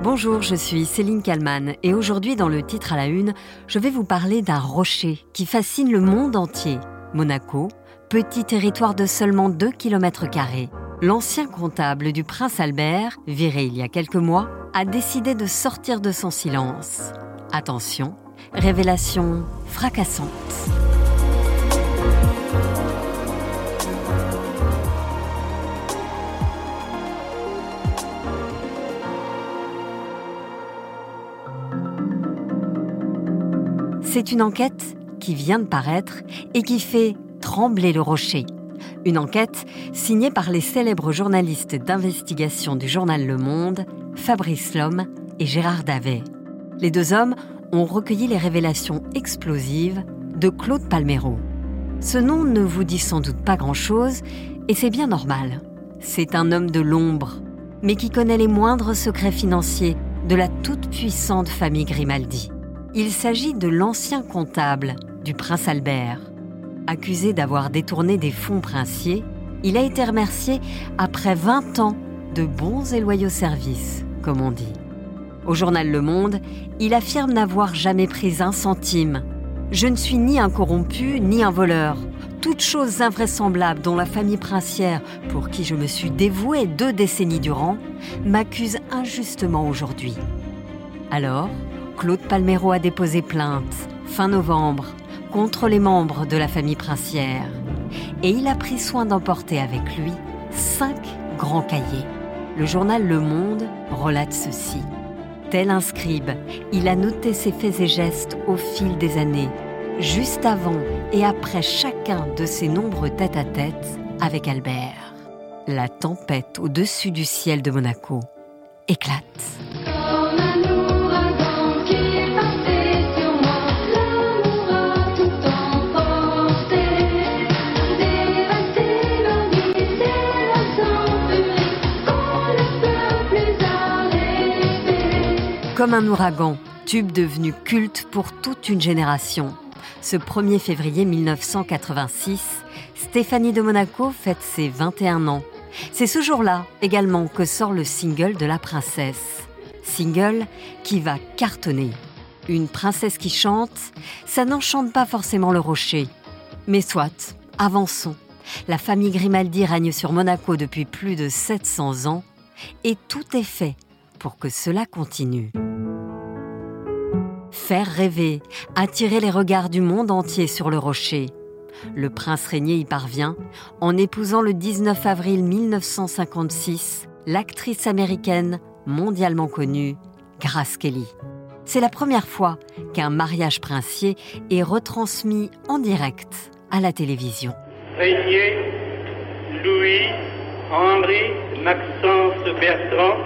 Bonjour, je suis Céline Kalman et aujourd'hui dans le titre à la une, je vais vous parler d'un rocher qui fascine le monde entier. Monaco, petit territoire de seulement 2 km. L'ancien comptable du prince Albert, viré il y a quelques mois, a décidé de sortir de son silence. Attention, révélation fracassante. C'est une enquête qui vient de paraître et qui fait trembler le rocher. Une enquête signée par les célèbres journalistes d'investigation du journal Le Monde, Fabrice Lhomme et Gérard Davet. Les deux hommes ont recueilli les révélations explosives de Claude Palmero. Ce nom ne vous dit sans doute pas grand-chose et c'est bien normal. C'est un homme de l'ombre, mais qui connaît les moindres secrets financiers de la toute-puissante famille Grimaldi. Il s'agit de l'ancien comptable du prince Albert. Accusé d'avoir détourné des fonds princiers, il a été remercié après 20 ans de bons et loyaux services, comme on dit. Au journal Le Monde, il affirme n'avoir jamais pris un centime. Je ne suis ni un corrompu ni un voleur. Toutes choses invraisemblables dont la famille princière, pour qui je me suis dévoué deux décennies durant, m'accuse injustement aujourd'hui. Alors, Claude Palmero a déposé plainte fin novembre contre les membres de la famille princière et il a pris soin d'emporter avec lui cinq grands cahiers. Le journal Le Monde relate ceci. Tel un scribe, il a noté ses faits et gestes au fil des années, juste avant et après chacun de ses nombreux tête-à-tête avec Albert. La tempête au-dessus du ciel de Monaco éclate. Comme un ouragan, tube devenu culte pour toute une génération. Ce 1er février 1986, Stéphanie de Monaco fête ses 21 ans. C'est ce jour-là également que sort le single de la princesse. Single qui va cartonner. Une princesse qui chante, ça n'enchante pas forcément le rocher. Mais soit, avançons. La famille Grimaldi règne sur Monaco depuis plus de 700 ans et tout est fait pour que cela continue. Faire rêver, attirer les regards du monde entier sur le rocher. Le prince régné y parvient en épousant le 19 avril 1956 l'actrice américaine mondialement connue Grace Kelly. C'est la première fois qu'un mariage princier est retransmis en direct à la télévision. Régnier, Louis, Henri, Maxence Bertrand,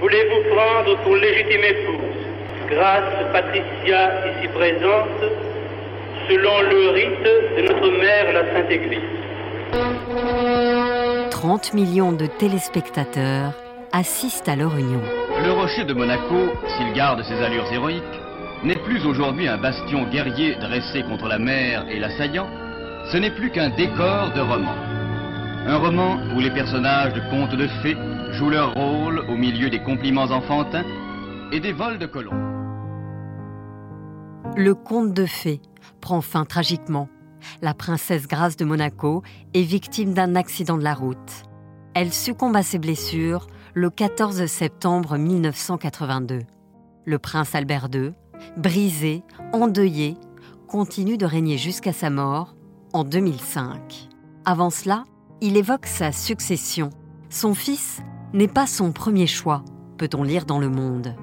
voulez-vous prendre pour légitime épouse grâce Patricia ici présente, selon le rite de notre mère la Sainte Église. 30 millions de téléspectateurs assistent à leur union. Le rocher de Monaco, s'il garde ses allures héroïques, n'est plus aujourd'hui un bastion guerrier dressé contre la mer et l'assaillant, ce n'est plus qu'un décor de roman. Un roman où les personnages de contes de fées jouent leur rôle au milieu des compliments enfantins et des vols de colons le conte de fées prend fin tragiquement. La princesse Grace de Monaco est victime d'un accident de la route. Elle succombe à ses blessures le 14 septembre 1982. Le prince Albert II, brisé, endeuillé, continue de régner jusqu'à sa mort en 2005. Avant cela, il évoque sa succession. Son fils n'est pas son premier choix, peut-on lire dans Le Monde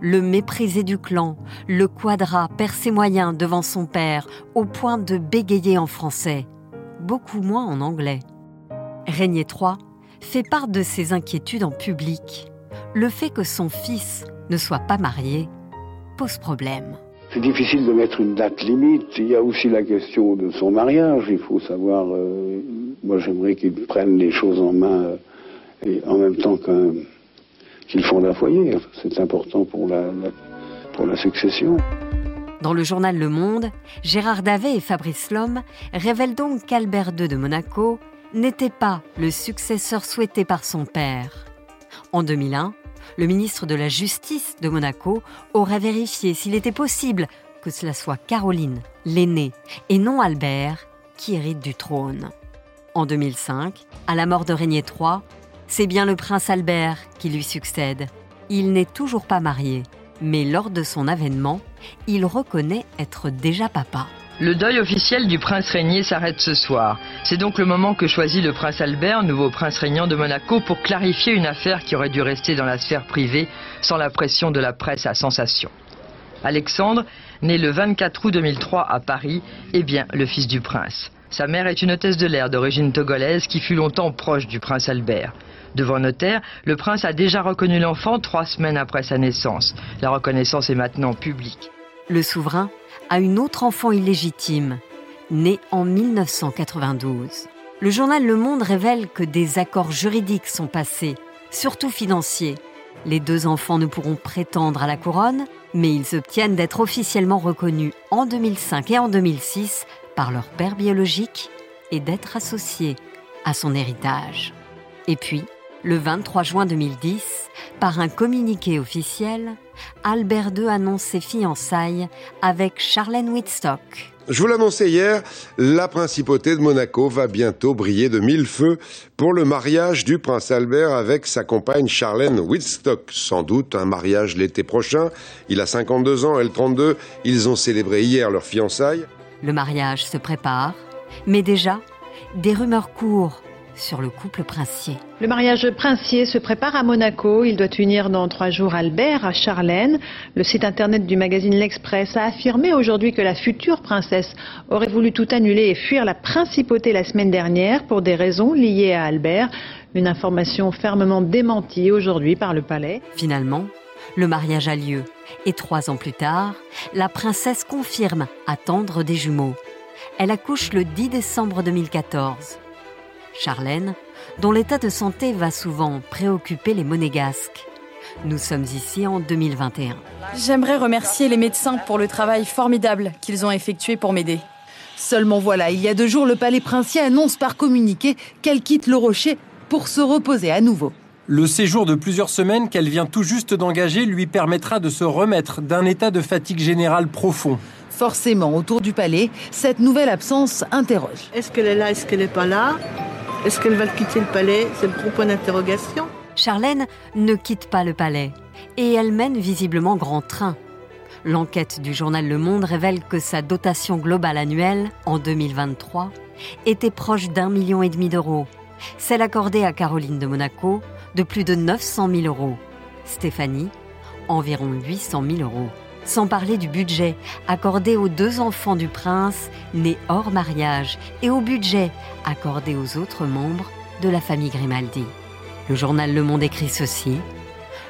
le méprisé du clan, le quadra perd ses moyens devant son père au point de bégayer en français, beaucoup moins en anglais. Régnier III fait part de ses inquiétudes en public. Le fait que son fils ne soit pas marié pose problème. C'est difficile de mettre une date limite. Il y a aussi la question de son mariage. Il faut savoir. Euh, moi, j'aimerais qu'il prenne les choses en main euh, et en même temps qu'ils font un foyer. C'est important pour la, pour la succession. Dans le journal Le Monde, Gérard Davet et Fabrice Lhomme révèlent donc qu'Albert II de Monaco n'était pas le successeur souhaité par son père. En 2001, le ministre de la Justice de Monaco aurait vérifié s'il était possible que cela soit Caroline, l'aînée, et non Albert, qui hérite du trône. En 2005, à la mort de Régnier III, c'est bien le prince Albert qui lui succède. Il n'est toujours pas marié, mais lors de son avènement, il reconnaît être déjà papa. Le deuil officiel du prince régnier s'arrête ce soir. C'est donc le moment que choisit le prince Albert, nouveau prince régnant de Monaco, pour clarifier une affaire qui aurait dû rester dans la sphère privée sans la pression de la presse à sensation. Alexandre, né le 24 août 2003 à Paris, est bien le fils du prince. Sa mère est une hôtesse de l'air d'origine togolaise qui fut longtemps proche du prince Albert. Devant notaire, le prince a déjà reconnu l'enfant trois semaines après sa naissance. La reconnaissance est maintenant publique. Le souverain a une autre enfant illégitime, née en 1992. Le journal Le Monde révèle que des accords juridiques sont passés, surtout financiers. Les deux enfants ne pourront prétendre à la couronne, mais ils obtiennent d'être officiellement reconnus en 2005 et en 2006 par leur père biologique et d'être associés à son héritage. Et puis, le 23 juin 2010, par un communiqué officiel, Albert II annonce ses fiançailles avec Charlène Whitstock. Je vous l'annonçais hier, la principauté de Monaco va bientôt briller de mille feux pour le mariage du prince Albert avec sa compagne Charlène Whitstock. Sans doute un mariage l'été prochain. Il a 52 ans, elle 32. Ils ont célébré hier leur fiançailles. Le mariage se prépare, mais déjà, des rumeurs courent sur le couple princier. Le mariage princier se prépare à Monaco. Il doit unir dans trois jours Albert à Charlène. Le site internet du magazine L'Express a affirmé aujourd'hui que la future princesse aurait voulu tout annuler et fuir la principauté la semaine dernière pour des raisons liées à Albert. Une information fermement démentie aujourd'hui par le palais. Finalement, le mariage a lieu et trois ans plus tard, la princesse confirme attendre des jumeaux. Elle accouche le 10 décembre 2014. Charlène, dont l'état de santé va souvent préoccuper les monégasques. Nous sommes ici en 2021. J'aimerais remercier les médecins pour le travail formidable qu'ils ont effectué pour m'aider. Seulement voilà, il y a deux jours, le palais princier annonce par communiqué qu'elle quitte le rocher pour se reposer à nouveau. Le séjour de plusieurs semaines qu'elle vient tout juste d'engager lui permettra de se remettre d'un état de fatigue générale profond. Forcément, autour du palais, cette nouvelle absence interroge. Est-ce qu'elle est là Est-ce qu'elle n'est pas là? Est-ce qu'elle va quitter le palais? C'est le gros point d'interrogation. Charlène ne quitte pas le palais et elle mène visiblement grand train. L'enquête du journal Le Monde révèle que sa dotation globale annuelle, en 2023, était proche d'un million et demi d'euros. Celle accordée à Caroline de Monaco, de plus de 900 000 euros. Stéphanie, environ 800 000 euros sans parler du budget accordé aux deux enfants du prince nés hors mariage et au budget accordé aux autres membres de la famille Grimaldi. Le journal Le Monde écrit ceci.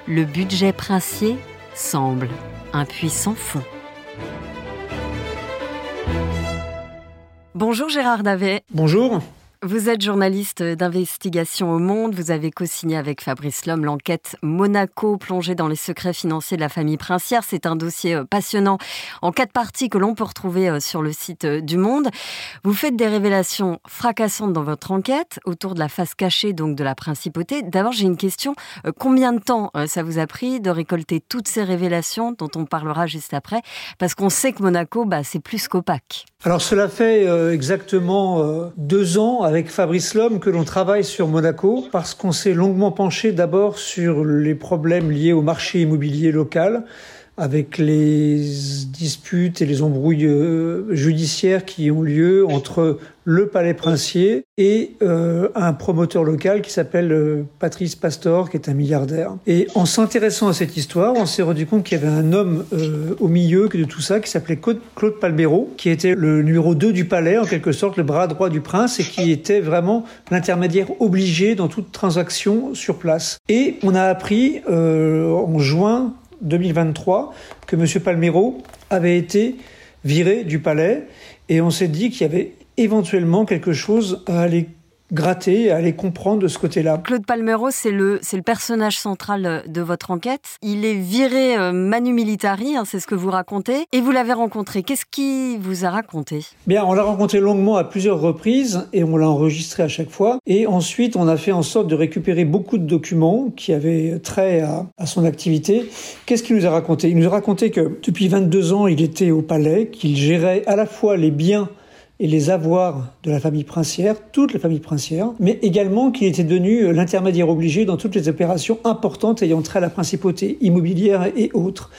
Le budget princier semble un puissant fond. Bonjour Gérard Davet. Bonjour. Vous êtes journaliste d'investigation au Monde. Vous avez co-signé avec Fabrice Lhomme l'enquête Monaco plongée dans les secrets financiers de la famille princière. C'est un dossier euh, passionnant en quatre parties que l'on peut retrouver euh, sur le site euh, du Monde. Vous faites des révélations fracassantes dans votre enquête autour de la face cachée donc de la principauté. D'abord, j'ai une question. Combien de temps ça vous a pris de récolter toutes ces révélations dont on parlera juste après? Parce qu'on sait que Monaco, bah, c'est plus qu'opaque. Alors cela fait exactement deux ans avec Fabrice Lhomme que l'on travaille sur Monaco parce qu'on s'est longuement penché d'abord sur les problèmes liés au marché immobilier local avec les disputes et les embrouilles euh, judiciaires qui ont lieu entre le Palais Princier et euh, un promoteur local qui s'appelle euh, Patrice Pastor, qui est un milliardaire. Et en s'intéressant à cette histoire, on s'est rendu compte qu'il y avait un homme au milieu de tout ça qui s'appelait Claude Palbero, qui était le numéro 2 du palais, en quelque sorte le bras droit du prince, et qui était vraiment l'intermédiaire obligé dans toute transaction sur place. Et on a appris en juin 2023 que M. Palmero avait été viré du palais et on s'est dit qu'il y avait éventuellement quelque chose à aller gratter, à aller comprendre de ce côté-là. Claude Palmero, c'est le, c'est le personnage central de votre enquête. Il est viré euh, manu militari, hein, c'est ce que vous racontez, et vous l'avez rencontré. Qu'est-ce qui vous a raconté? Bien, on l'a rencontré longuement à plusieurs reprises et on l'a enregistré à chaque fois. Et ensuite, on a fait en sorte de récupérer beaucoup de documents qui avaient trait à, à son activité. Qu'est-ce qu'il nous a raconté? Il nous a raconté que depuis 22 ans, il était au palais, qu'il gérait à la fois les biens et les avoirs de la famille princière, toute la famille princière, mais également qu'il était devenu l'intermédiaire obligé dans toutes les opérations importantes ayant trait à la principauté immobilière et autres.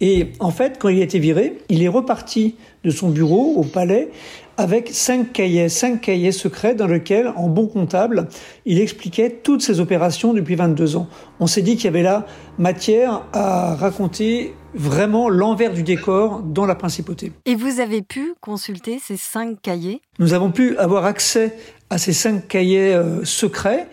Et en fait, quand il a été viré, il est reparti de son bureau au palais avec cinq cahiers, cinq cahiers secrets dans lesquels, en bon comptable, il expliquait toutes ses opérations depuis 22 ans. On s'est dit qu'il y avait là matière à raconter vraiment l'envers du décor dans la principauté. Et vous avez pu consulter ces cinq cahiers? Nous avons pu avoir accès à ces cinq cahiers euh, secrets.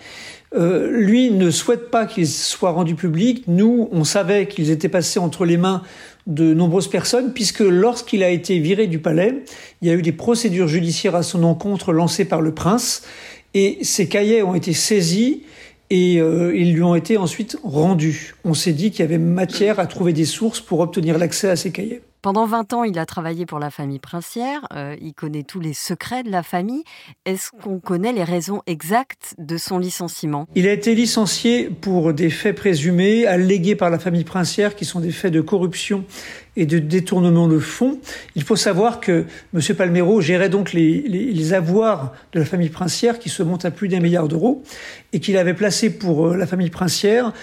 Euh, lui ne souhaite pas qu'ils soient rendus publics. Nous, on savait qu'ils étaient passés entre les mains de nombreuses personnes, puisque lorsqu'il a été viré du palais, il y a eu des procédures judiciaires à son encontre lancées par le prince, et ces cahiers ont été saisis et euh, ils lui ont été ensuite rendus. On s'est dit qu'il y avait matière à trouver des sources pour obtenir l'accès à ces cahiers. Pendant 20 ans, il a travaillé pour la famille princière. Euh, il connaît tous les secrets de la famille. Est-ce qu'on connaît les raisons exactes de son licenciement? Il a été licencié pour des faits présumés, allégués par la famille princière, qui sont des faits de corruption et de détournement de fonds. Il faut savoir que M. Palmero gérait donc les, avoirs de la famille princière qui se montent à plus d'un milliard d'euros et qu'il avait placé pour euh, la famille princière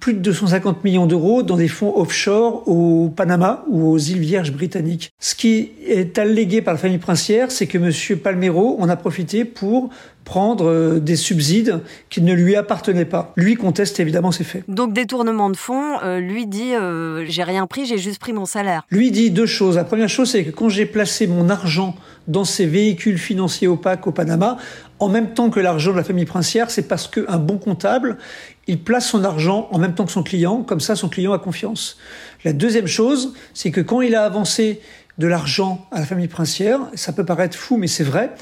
plus de 250 millions d'euros dans des fonds offshore au Panama ou aux îles Vierges britanniques. Ce qui est allégué par la famille princière, c'est que M. Palmero en a profité pour prendre euh, des subsides qui ne lui appartenaient pas. Lui conteste évidemment ces faits. Donc détournement de fonds, euh, lui dit euh, j'ai rien pris, j'ai juste pris mon salaire. Lui dit deux choses. La première chose c'est que quand j'ai placé mon argent dans ces véhicules financiers opaques au Panama, en même temps que l'argent de la famille princière, c'est parce qu'un bon comptable, il place son argent en même temps que son client, comme ça son client a confiance. La deuxième chose, c'est que quand il a avancé de l'argent à la famille princière. Ça peut paraître fou, mais c'est vrai.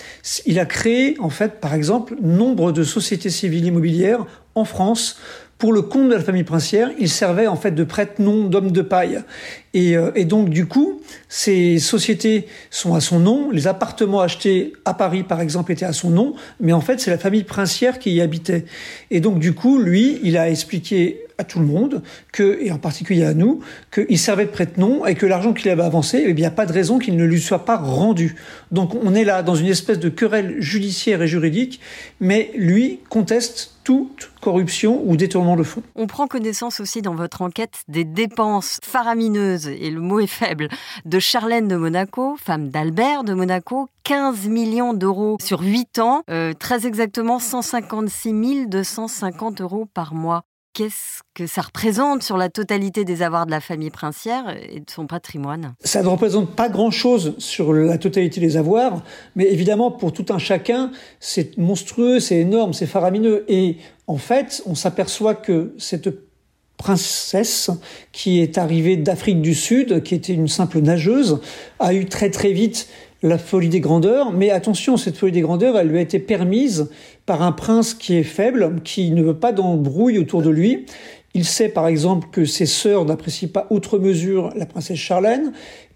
Il a créé, en fait, par exemple, nombre de sociétés civiles immobilières en France pour le compte de la famille princière, il servait en fait de prête-nom d'homme de paille. Et, euh, et, donc du coup, ces sociétés sont à son nom. Les appartements achetés à Paris, par exemple, étaient à son nom, mais en fait, c'est la famille princière qui y habitait. Et donc du coup, lui, il a expliqué à tout le monde que, et en particulier à nous, qu'il servait de prête-nom et que l'argent qu'il avait avancé, eh bien, il n'y a pas de raison qu'il ne lui soit pas rendu. Donc on est là dans une espèce de querelle judiciaire et juridique, mais lui conteste toute corruption ou détournement de fonds. On prend connaissance aussi dans votre enquête des dépenses faramineuses, et le mot est faible, de Charlène de Monaco, femme d'Albert de Monaco, 15 millions d'euros sur 8 ans, euh, très exactement 156 250 euros par mois qu'est-ce que ça représente sur la totalité des avoirs de la famille princière et de son patrimoine? Ça ne représente pas grand-chose sur la totalité des avoirs, mais évidemment, pour tout un chacun, c'est monstrueux, c'est énorme, c'est faramineux. Et en fait, on s'aperçoit que cette princesse qui est arrivée d'Afrique du Sud, qui était une simple nageuse, a eu très très vite la folie des grandeurs, mais attention, cette folie des grandeurs, elle lui a été permise par un prince qui est faible, qui ne veut pas d'embrouille autour de lui. Il sait par exemple que ses sœurs n'apprécient pas outre mesure la princesse Charlène,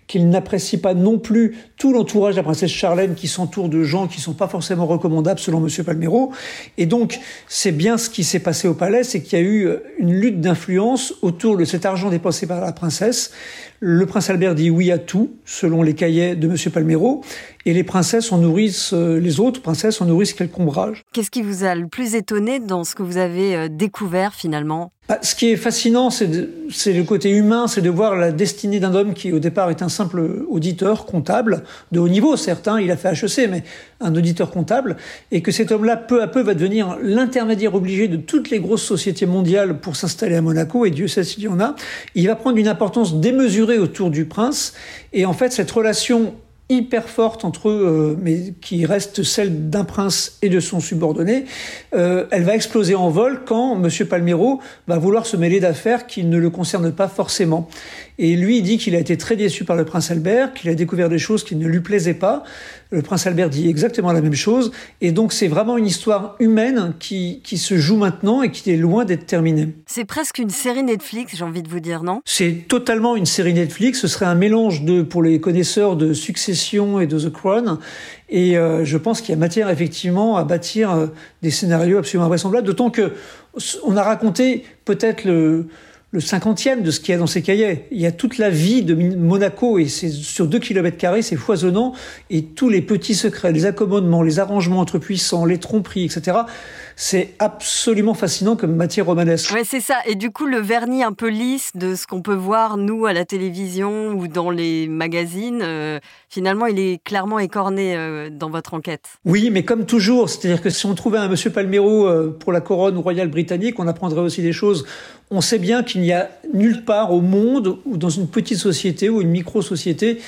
qu'il n'apprécie pas non plus tout l'entourage de la princesse Charlène qui s'entoure de gens qui sont pas forcément recommandables selon monsieur Palmero. Et donc, c'est bien ce qui s'est passé au palais, c'est qu'il y a eu une lutte d'influence autour de cet argent dépensé par la princesse. Le prince Albert dit oui à tout, selon les cahiers de monsieur Palmero, et les princesses en nourrissent, les autres princesses en nourrissent quelques ombrages. Qu'est-ce qui vous a le plus étonné dans ce que vous avez découvert finalement? Bah, ce qui est fascinant, c'est le côté humain, c'est de voir la destinée d'un homme qui, au départ, est un simple auditeur comptable, de haut niveau, certes, il a fait HEC, mais un auditeur comptable, et que cet homme-là, peu à peu, va devenir l'intermédiaire obligé de toutes les grosses sociétés mondiales pour s'installer à Monaco, et Dieu sait s'il y en a. Il va prendre une importance démesurée autour du prince, et en fait, cette relation hyper forte entre eux, euh, mais qui reste celle d'un prince et de son subordonné, euh, elle va exploser en vol quand M. Palmero va vouloir se mêler d'affaires qui ne le concernent pas forcément. Et lui, il dit qu'il a été très déçu par le prince Albert, qu'il a découvert des choses qui ne lui plaisaient pas. Le prince Albert dit exactement la même chose. Et donc, c'est vraiment une histoire humaine qui, qui se joue maintenant et qui est loin d'être terminée. C'est presque une série Netflix, j'ai envie de vous dire, non? C'est totalement une série Netflix. Ce serait un mélange de, pour les connaisseurs de Succession et de The Crown. Et euh, je pense qu'il y a matière effectivement à bâtir euh, des scénarios absolument invraisemblables. D'autant que on a raconté peut-être le le cinquantième de ce qu'il y a dans ces cahiers. Il y a toute la vie de Monaco et c'est sur deux kilomètres carrés, c'est foisonnant et tous les petits secrets, les accommodements, les arrangements entre puissants, les tromperies, etc. C'est absolument fascinant comme matière romanesque. Ouais, c'est ça. Et du coup, le vernis un peu lisse de ce qu'on peut voir, nous, à la télévision ou dans les magazines, euh, finalement, il est clairement écorné euh, dans votre enquête. Oui, mais comme toujours, c'est-à-dire que si on trouvait un monsieur Palmero euh, pour la couronne royale britannique, on apprendrait aussi des choses. On sait bien qu'il n'y a nulle part au monde ou dans une petite société ou une micro-société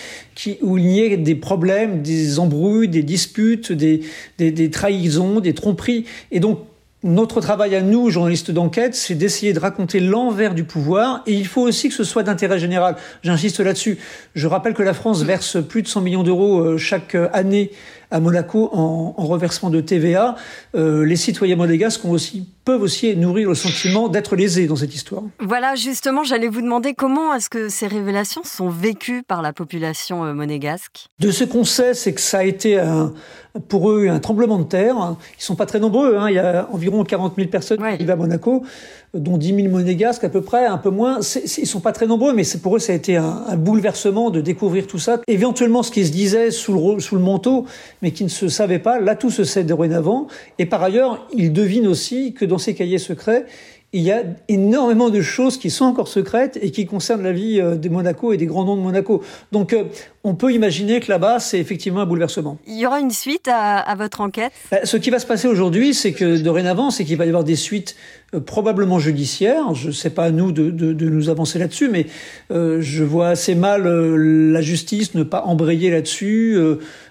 où il y ait des problèmes, des embrouilles, des disputes, des, des, des trahisons, des tromperies. Et donc, notre travail à nous, journalistes d'enquête, c'est d'essayer de raconter l'envers du pouvoir et il faut aussi que ce soit d'intérêt général. J'insiste là-dessus. Je rappelle que la France verse plus de 100 millions d'euros euh, chaque année à Monaco en, en reversement de TVA. Euh, les citoyens monégasques ont aussi, peuvent aussi nourrir le sentiment d'être lésés dans cette histoire. Voilà, justement, j'allais vous demander comment est-ce que ces révélations sont vécues par la population euh, monégasque? De ce qu'on sait, c'est que ça a été un, pour eux un tremblement de terre. Ils sont pas très nombreux, hein. il y a environ 40 000 personnes qui vivent à Monaco, dont 10 000 monégasques à peu près, un peu moins. C ils sont pas très nombreux, mais pour eux ça a été un, un, bouleversement de découvrir tout ça. Éventuellement, ce qui se disait sous le, sous le manteau, mais qui ne se savait pas, là tout se sait dorénavant. Et par ailleurs, ils devinent aussi que dans ces cahiers secrets, il y a énormément de choses qui sont encore secrètes et qui concernent la vie euh, des Monaco et des grands noms de Monaco. Donc, euh, on peut imaginer que là-bas, c'est effectivement un bouleversement. Il y aura une suite à, à votre enquête? Bah, Ce qui va se passer aujourd'hui, c'est que dorénavant, c'est qu'il va y avoir des suites euh, probablement judiciaires. Je ne sais pas à nous de, de, de nous avancer là-dessus, mais euh, je vois assez mal euh, la justice ne pas embrayer là-dessus,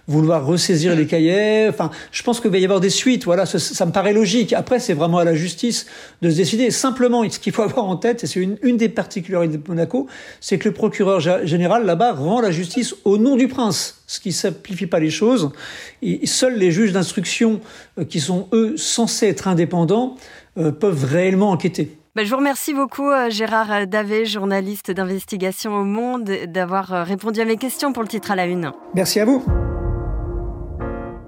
vouloir ressaisir les cahiers. Enfin, je pense qu'il va y avoir des suites. Voilà, ça, ça me paraît logique. Après, c'est vraiment à la justice de se décider. Simplement, ce qu'il faut avoir en tête, et c'est une, une des particularités de Monaco, c'est que le procureur général là-bas rend la justice au nom du prince, ce qui simplifie pas les choses. Et seuls les juges d'instruction, euh, qui sont eux censés être indépendants, euh, peuvent réellement enquêter. Ben, je vous remercie beaucoup, euh, Gérard Davé, journaliste d'investigation au Monde, d'avoir répondu à mes questions pour le titre à la une. Merci à vous.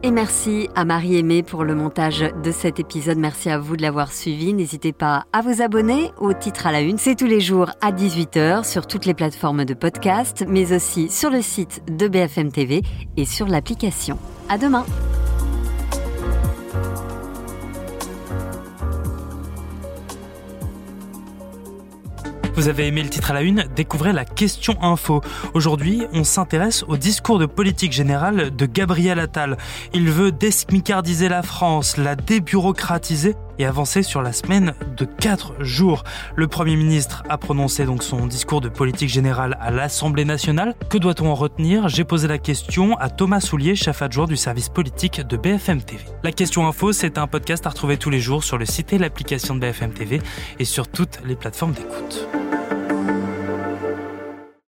Et merci à Marie-Aimée pour le montage de cet épisode. Merci à vous de l'avoir suivi. N'hésitez pas à vous abonner au titre à la une. C'est tous les jours à 18h sur toutes les plateformes de podcast, mais aussi sur le site de BFM TV et sur l'application. À demain! Vous avez aimé le titre à la une Découvrez la question info. Aujourd'hui, on s'intéresse au discours de politique générale de Gabriel Attal. Il veut desmicardiser la France, la débureaucratiser et avancer sur la semaine de 4 jours. Le Premier ministre a prononcé donc son discours de politique générale à l'Assemblée nationale. Que doit-on en retenir? J'ai posé la question à Thomas Soulier, chef adjoint du service politique de BFM TV. La question info, c'est un podcast à retrouver tous les jours sur le site et l'application de BFM TV et sur toutes les plateformes d'écoute.